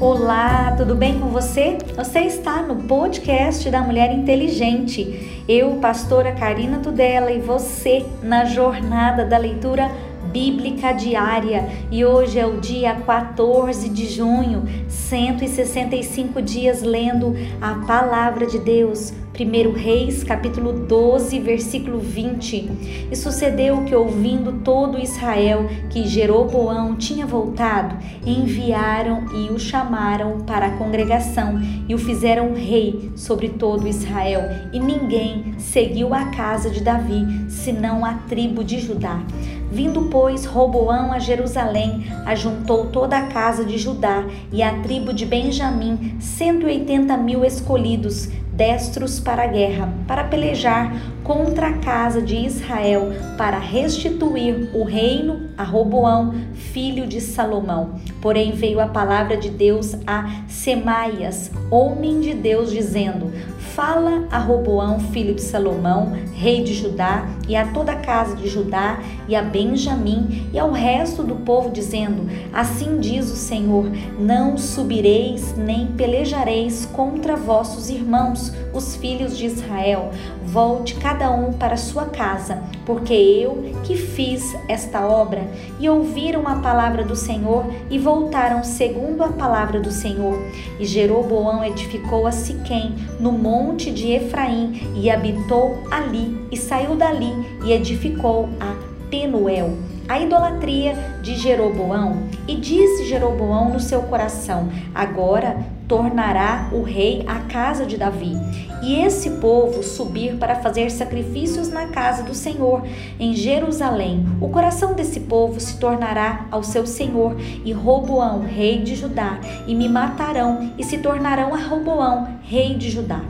Olá, tudo bem com você? Você está no podcast da Mulher Inteligente. Eu, pastora Karina Tudela, e você na jornada da leitura bíblica diária. E hoje é o dia 14 de junho, 165 dias lendo a palavra de Deus 1 Reis, capítulo 12, versículo 20. E sucedeu que, ouvindo todo Israel que Jeroboão tinha voltado, enviaram e o chamaram para a congregação e o fizeram rei sobre todo Israel. E ninguém seguiu a casa de Davi, senão a tribo de Judá. Vindo, pois, Roboão a Jerusalém, ajuntou toda a casa de Judá e a tribo de Benjamim, cento e oitenta mil escolhidos, destros para a guerra, para pelejar contra a casa de Israel, para restituir o reino a Roboão, filho de Salomão. Porém veio a palavra de Deus a Semaias, homem de Deus, dizendo: Fala a Roboão, filho de Salomão, rei de Judá, e a toda a casa de Judá, e a Benjamim, e ao resto do povo, dizendo: Assim diz o Senhor: Não subireis nem pelejareis contra vossos irmãos, os filhos de Israel. Volte cada um para sua casa, porque eu que fiz esta obra. E ouviram a palavra do Senhor e voltaram segundo a palavra do Senhor. E Jeroboão edificou a Siquém, no monte de Efraim, e habitou ali, e saiu dali e edificou a Penuel a idolatria de Jeroboão. E disse Jeroboão no seu coração: Agora tornará o rei a casa de Davi, e esse povo subir para fazer sacrifícios na casa do Senhor, em Jerusalém. O coração desse povo se tornará ao seu senhor, e Roboão, rei de Judá, e me matarão, e se tornarão a Roboão, rei de Judá.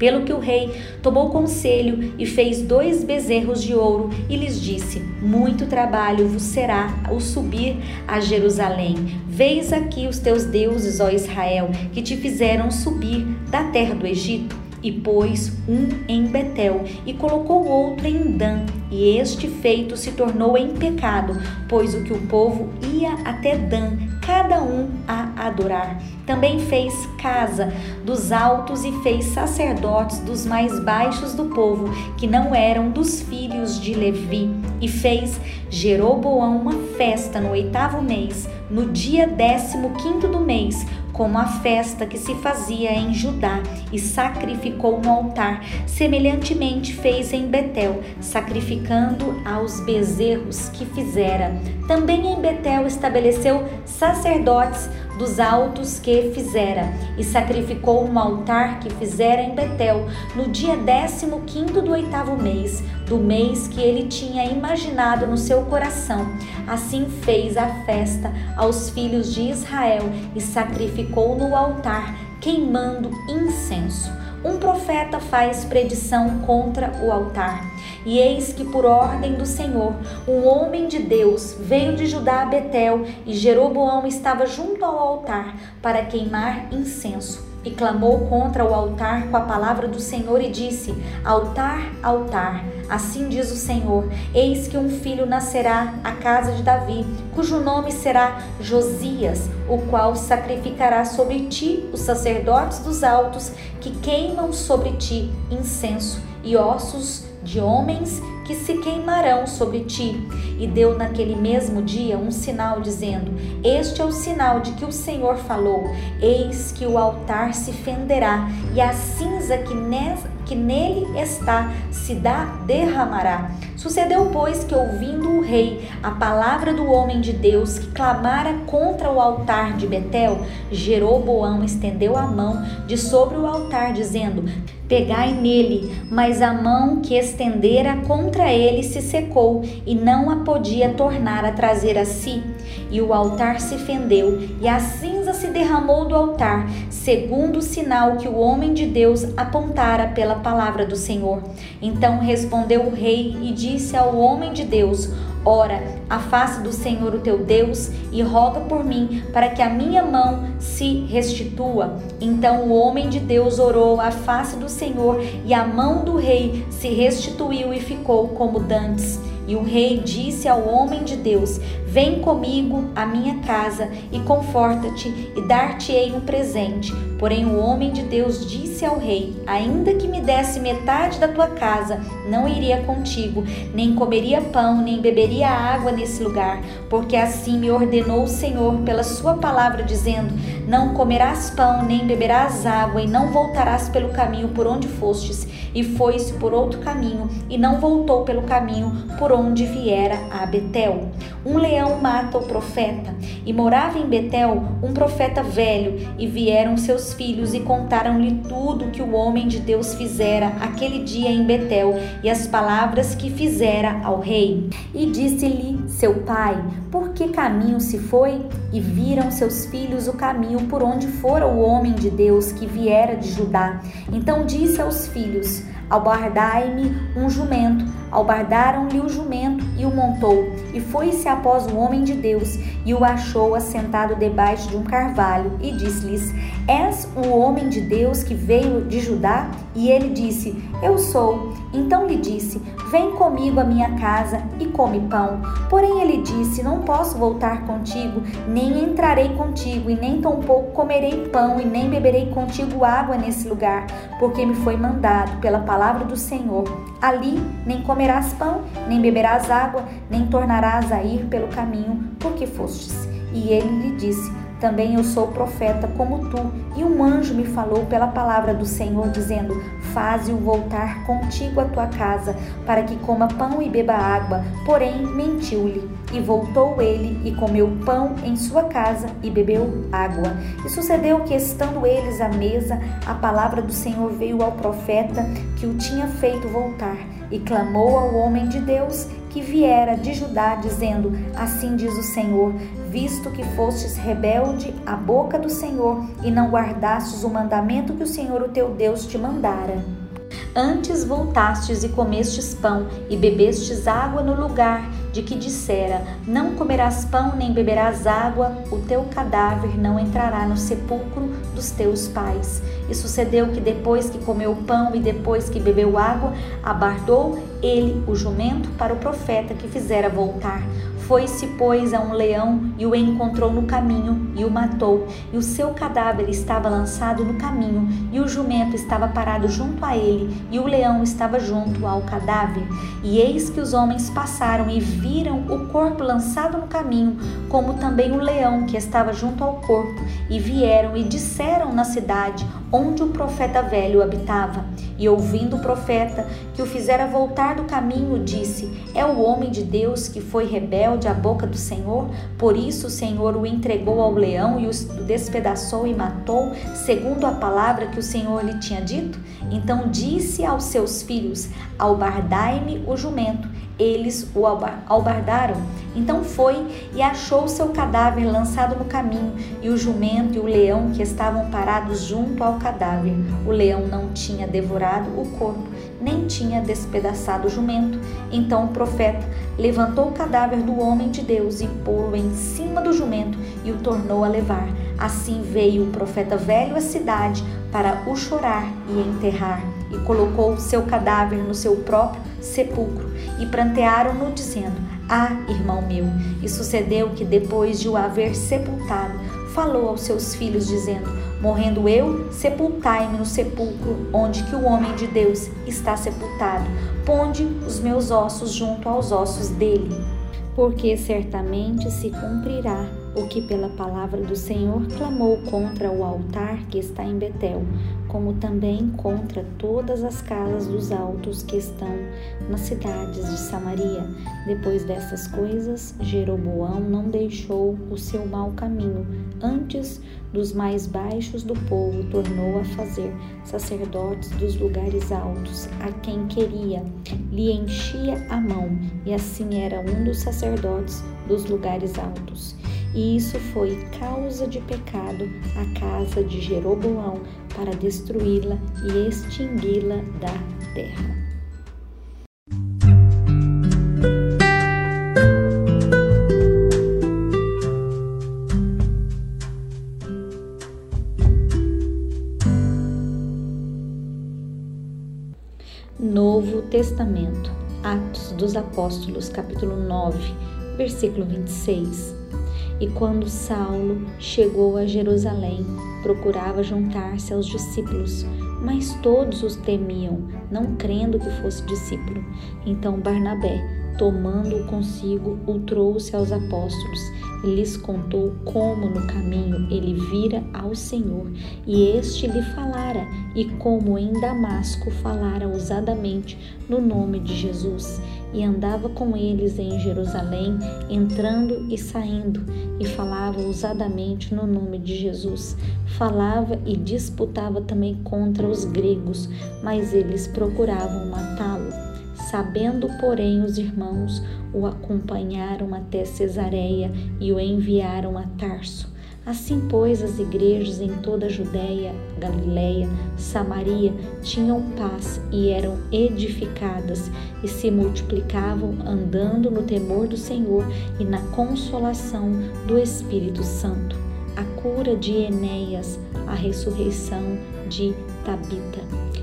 Pelo que o rei tomou conselho e fez dois bezerros de ouro e lhes disse: Muito trabalho vos será o subir a Jerusalém. Veis aqui os teus deuses, ó Israel, que te fizeram subir da terra do Egito e pôs um em Betel e colocou outro em Dan. E este feito se tornou em pecado, pois o que o povo ia até Dan, cada um a adorar. Também fez casa dos altos e fez sacerdotes dos mais baixos do povo, que não eram dos filhos de Levi. E fez Jeroboão uma festa no oitavo mês, no dia décimo quinto do mês, como a festa que se fazia em Judá, e sacrificou no altar. Semelhantemente fez em Betel, sacrificando aos bezerros que fizera. Também em Betel estabeleceu sacerdotes dos altos que fizera, e sacrificou no altar que fizera em Betel, no dia décimo quinto do oitavo mês, do mês que ele tinha imaginado no seu coração. Assim fez a festa aos filhos de Israel e sacrificou no altar, queimando incenso um profeta faz predição contra o altar. E eis que, por ordem do Senhor, um homem de Deus veio de Judá a Betel, e Jeroboão estava junto ao altar para queimar incenso e clamou contra o altar com a palavra do Senhor e disse: Altar, altar, assim diz o Senhor: Eis que um filho nascerá à casa de Davi, cujo nome será Josias, o qual sacrificará sobre ti os sacerdotes dos altos que queimam sobre ti incenso e ossos de homens que se queimarão sobre ti. E deu naquele mesmo dia um sinal, dizendo: Este é o sinal de que o Senhor falou: Eis que o altar se fenderá, e a que, que nele está se dá, derramará. Sucedeu, pois, que ouvindo o rei a palavra do homem de Deus que clamara contra o altar de Betel, Jeroboão estendeu a mão de sobre o altar, dizendo: Pegai nele, mas a mão que estendera contra ele se secou e não a podia tornar a trazer a si. E o altar se fendeu, e a cinza se derramou do altar, segundo o sinal que o homem de Deus apontara pela palavra do Senhor. Então respondeu o rei e disse ao homem de Deus: Ora, a face do Senhor o teu Deus e roga por mim, para que a minha mão se restitua. Então o homem de Deus orou à face do Senhor, e a mão do rei se restituiu e ficou como dantes. E o rei disse ao homem de Deus: Vem comigo à minha casa e conforta-te e dar-te-ei um presente. Porém, o homem de Deus disse ao rei: Ainda que me desse metade da tua casa, não iria contigo, nem comeria pão, nem beberia água nesse lugar, porque assim me ordenou o Senhor pela sua palavra, dizendo: Não comerás pão, nem beberás água, e não voltarás pelo caminho por onde fostes. E foi-se por outro caminho, e não voltou pelo caminho por onde viera a Betel. Um leão mata o profeta, e morava em Betel um profeta velho, e vieram seus filhos e contaram-lhe tudo que o homem de Deus fizera aquele dia em Betel e as palavras que fizera ao rei. E disse-lhe seu pai: Por que caminho se foi? E viram seus filhos o caminho por onde fora o homem de Deus que viera de Judá. Então disse aos filhos: Albardai-me um jumento. Albardaram-lhe o jumento e o montou. E foi-se após o homem de Deus e o achou assentado debaixo de um carvalho. E disse-lhes: És o homem de Deus que veio de Judá? E ele disse: Eu sou. Então lhe disse: Vem comigo à minha casa e come pão. Porém ele disse: Não posso voltar contigo, nem entrarei contigo, e nem tampouco comerei pão, e nem beberei contigo água nesse lugar, porque me foi mandado pela palavra do Senhor. Ali nem comerás pão, nem beberás água, nem tornarás a ir pelo caminho, porque fostes. E ele lhe disse: também eu sou profeta como tu, e um anjo me falou pela palavra do Senhor, dizendo: Faze-o voltar contigo à tua casa, para que coma pão e beba água. Porém, mentiu-lhe. E voltou ele e comeu pão em sua casa e bebeu água. E sucedeu que, estando eles à mesa, a palavra do Senhor veio ao profeta que o tinha feito voltar, e clamou ao homem de Deus que viera de Judá, dizendo: Assim diz o Senhor: visto que fostes rebelde à boca do Senhor e não guardastes o mandamento que o Senhor, o teu Deus, te mandara. Antes voltastes e comestes pão e bebestes água no lugar de que dissera: Não comerás pão nem beberás água, o teu cadáver não entrará no sepulcro dos teus pais. E sucedeu que depois que comeu pão e depois que bebeu água, abardou ele o jumento para o profeta que fizera voltar. Foi-se, pois, a um leão e o encontrou no caminho e o matou. E o seu cadáver estava lançado no caminho, e o jumento estava parado junto a ele, e o leão estava junto ao cadáver. E eis que os homens passaram e viram o corpo lançado no caminho, como também o leão que estava junto ao corpo, e vieram e disseram na cidade onde o profeta velho habitava. E ouvindo o profeta que o fizera voltar do caminho, disse: É o homem de Deus que foi rebelde à boca do Senhor? Por isso o Senhor o entregou ao leão e o despedaçou e matou, segundo a palavra que o Senhor lhe tinha dito? Então disse aos seus filhos: Albardai-me o jumento eles o albardaram. Então foi e achou seu cadáver lançado no caminho, e o jumento e o leão que estavam parados junto ao cadáver. O leão não tinha devorado o corpo, nem tinha despedaçado o jumento. Então o profeta levantou o cadáver do homem de Deus e pô-lo em cima do jumento e o tornou a levar. Assim veio o profeta velho à cidade para o chorar e enterrar, e colocou seu cadáver no seu próprio sepulcro, e prantearam-no, dizendo: Ah, irmão meu! E sucedeu que, depois de o haver sepultado, falou aos seus filhos, dizendo: Morrendo eu, sepultai-me no sepulcro onde que o homem de Deus está sepultado. Ponde os meus ossos junto aos ossos dele. Porque certamente se cumprirá o que pela palavra do Senhor clamou contra o altar que está em Betel, como também contra todas as casas dos altos que estão nas cidades de Samaria. Depois dessas coisas, Jeroboão não deixou o seu mau caminho, antes dos mais baixos do povo tornou a fazer sacerdotes dos lugares altos, a quem queria, lhe enchia a mão, e assim era um dos sacerdotes dos lugares altos. E isso foi causa de pecado à casa de Jeroboão para destruí-la e extingui-la da terra. Novo Testamento Atos dos Apóstolos, capítulo 9, versículo 26. E quando Saulo chegou a Jerusalém, procurava juntar-se aos discípulos, mas todos os temiam, não crendo que fosse discípulo. Então Barnabé, tomando-o consigo, o trouxe aos apóstolos e lhes contou como no caminho ele vira ao Senhor e este lhe falara, e como em Damasco falara ousadamente no nome de Jesus, e andava com eles em Jerusalém, entrando e saindo, e falava ousadamente no nome de Jesus. Falava e disputava também contra os gregos, mas eles procuravam matá-lo. Sabendo, porém, os irmãos o acompanharam até Cesareia e o enviaram a Tarso. Assim, pois, as igrejas em toda a Judéia, Galiléia, Samaria tinham paz e eram edificadas e se multiplicavam andando no temor do Senhor e na consolação do Espírito Santo. A cura de Enéas, a ressurreição de Tabita.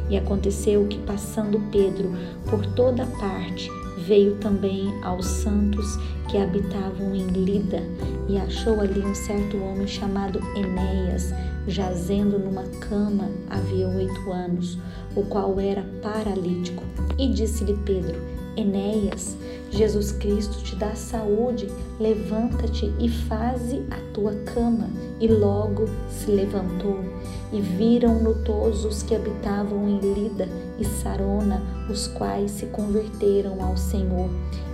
E aconteceu que, passando Pedro por toda parte, veio também aos santos que habitavam em Lida e achou ali um certo homem chamado Enéas, jazendo numa cama havia oito anos, o qual era paralítico. E disse-lhe Pedro: Enéas, Jesus Cristo te dá saúde, levanta-te e faze a tua cama. E logo se levantou. E viram-no todos os que habitavam em Lida e Sarona, os quais se converteram ao Senhor.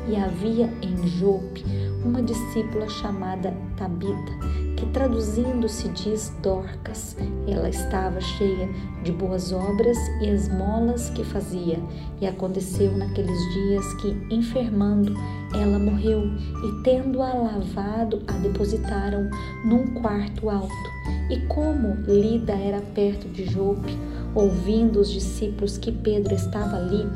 E havia em Jope uma discípula chamada Tabita, que traduzindo se diz Dorcas. Ela estava cheia de boas obras e esmolas que fazia. E aconteceu naqueles dias que, enfermando, ela morreu, e tendo-a lavado, a depositaram num quarto alto. E como Lida era perto de Jope, ouvindo os discípulos que Pedro estava ali,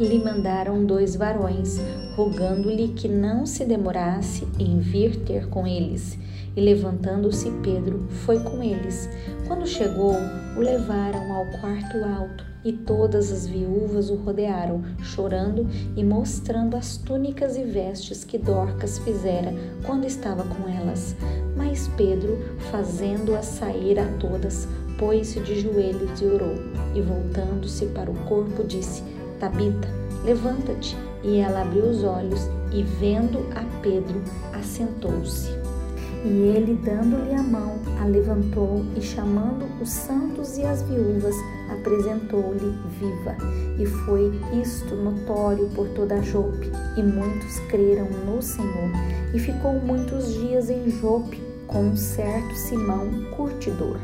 lhe mandaram dois varões, rogando-lhe que não se demorasse em vir ter com eles. E levantando-se Pedro, foi com eles. Quando chegou, o levaram ao quarto alto, e todas as viúvas o rodearam, chorando e mostrando as túnicas e vestes que Dorcas fizera quando estava com elas. Mas Pedro, fazendo-as sair a todas, pôs-se de joelhos e orou, e voltando-se para o corpo, disse: Tabita, levanta-te. E ela abriu os olhos e, vendo a Pedro, assentou-se. E ele, dando-lhe a mão, a levantou e, chamando os santos e as viúvas, apresentou-lhe viva. E foi isto notório por toda Jope, e muitos creram no Senhor. E ficou muitos dias em Jope com um certo Simão curtidor.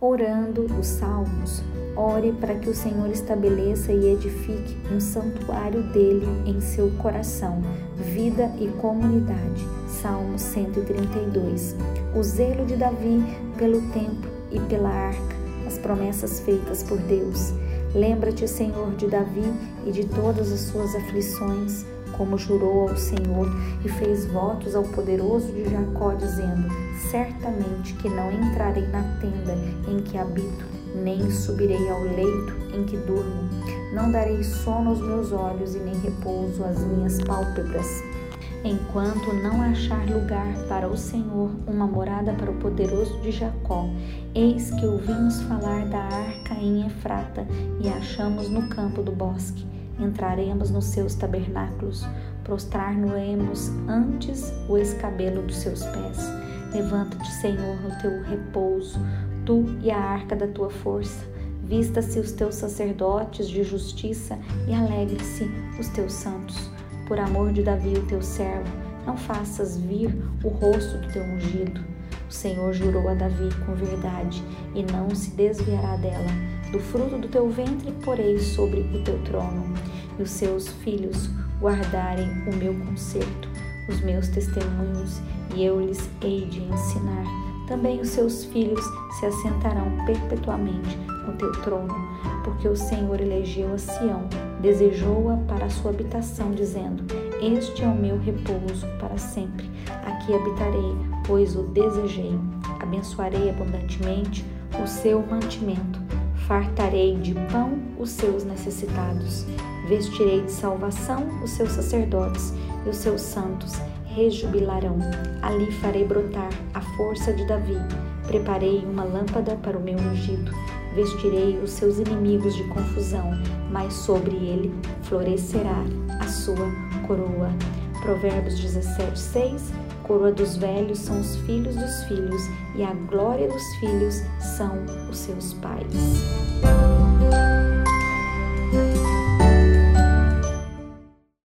Orando os salmos. Ore para que o Senhor estabeleça e edifique um santuário dele em seu coração, vida e comunidade. Salmo 132. O zelo de Davi pelo templo e pela arca, as promessas feitas por Deus. Lembra-te, Senhor, de Davi e de todas as suas aflições, como jurou ao Senhor e fez votos ao poderoso de Jacó, dizendo: Certamente que não entrarei na tenda em que habito, nem subirei ao leito em que durmo. Não darei sono aos meus olhos e nem repouso às minhas pálpebras. Enquanto não achar lugar para o Senhor, uma morada para o poderoso de Jacó, eis que ouvimos falar da arca em Efrata e achamos no campo do bosque entraremos nos seus tabernáculos, prostrar-nos-emos antes o escabelo dos seus pés. Levanta-te, Senhor, no teu repouso, tu e a arca da tua força. Vista-se os teus sacerdotes de justiça e alegre-se os teus santos. Por amor de Davi, o teu servo, não faças vir o rosto do teu ungido. O Senhor jurou a Davi com verdade e não se desviará dela. Do fruto do teu ventre porei sobre o teu trono, e os seus filhos guardarem o meu conserto, os meus testemunhos, e eu lhes hei de ensinar. Também os seus filhos se assentarão perpetuamente no teu trono, porque o Senhor elegeu a Sião, desejou-a para a sua habitação, dizendo: Este é o meu repouso para sempre. Aqui habitarei, pois o desejei. Abençoarei abundantemente o seu mantimento. Fartarei de pão os seus necessitados. Vestirei de salvação os seus sacerdotes e os seus santos rejubilarão. Ali farei brotar a força de Davi. Preparei uma lâmpada para o meu ungido. Vestirei os seus inimigos de confusão, mas sobre ele florescerá a sua coroa. Provérbios 17, 6 Coroa dos velhos são os filhos dos filhos, e a glória dos filhos são os seus pais.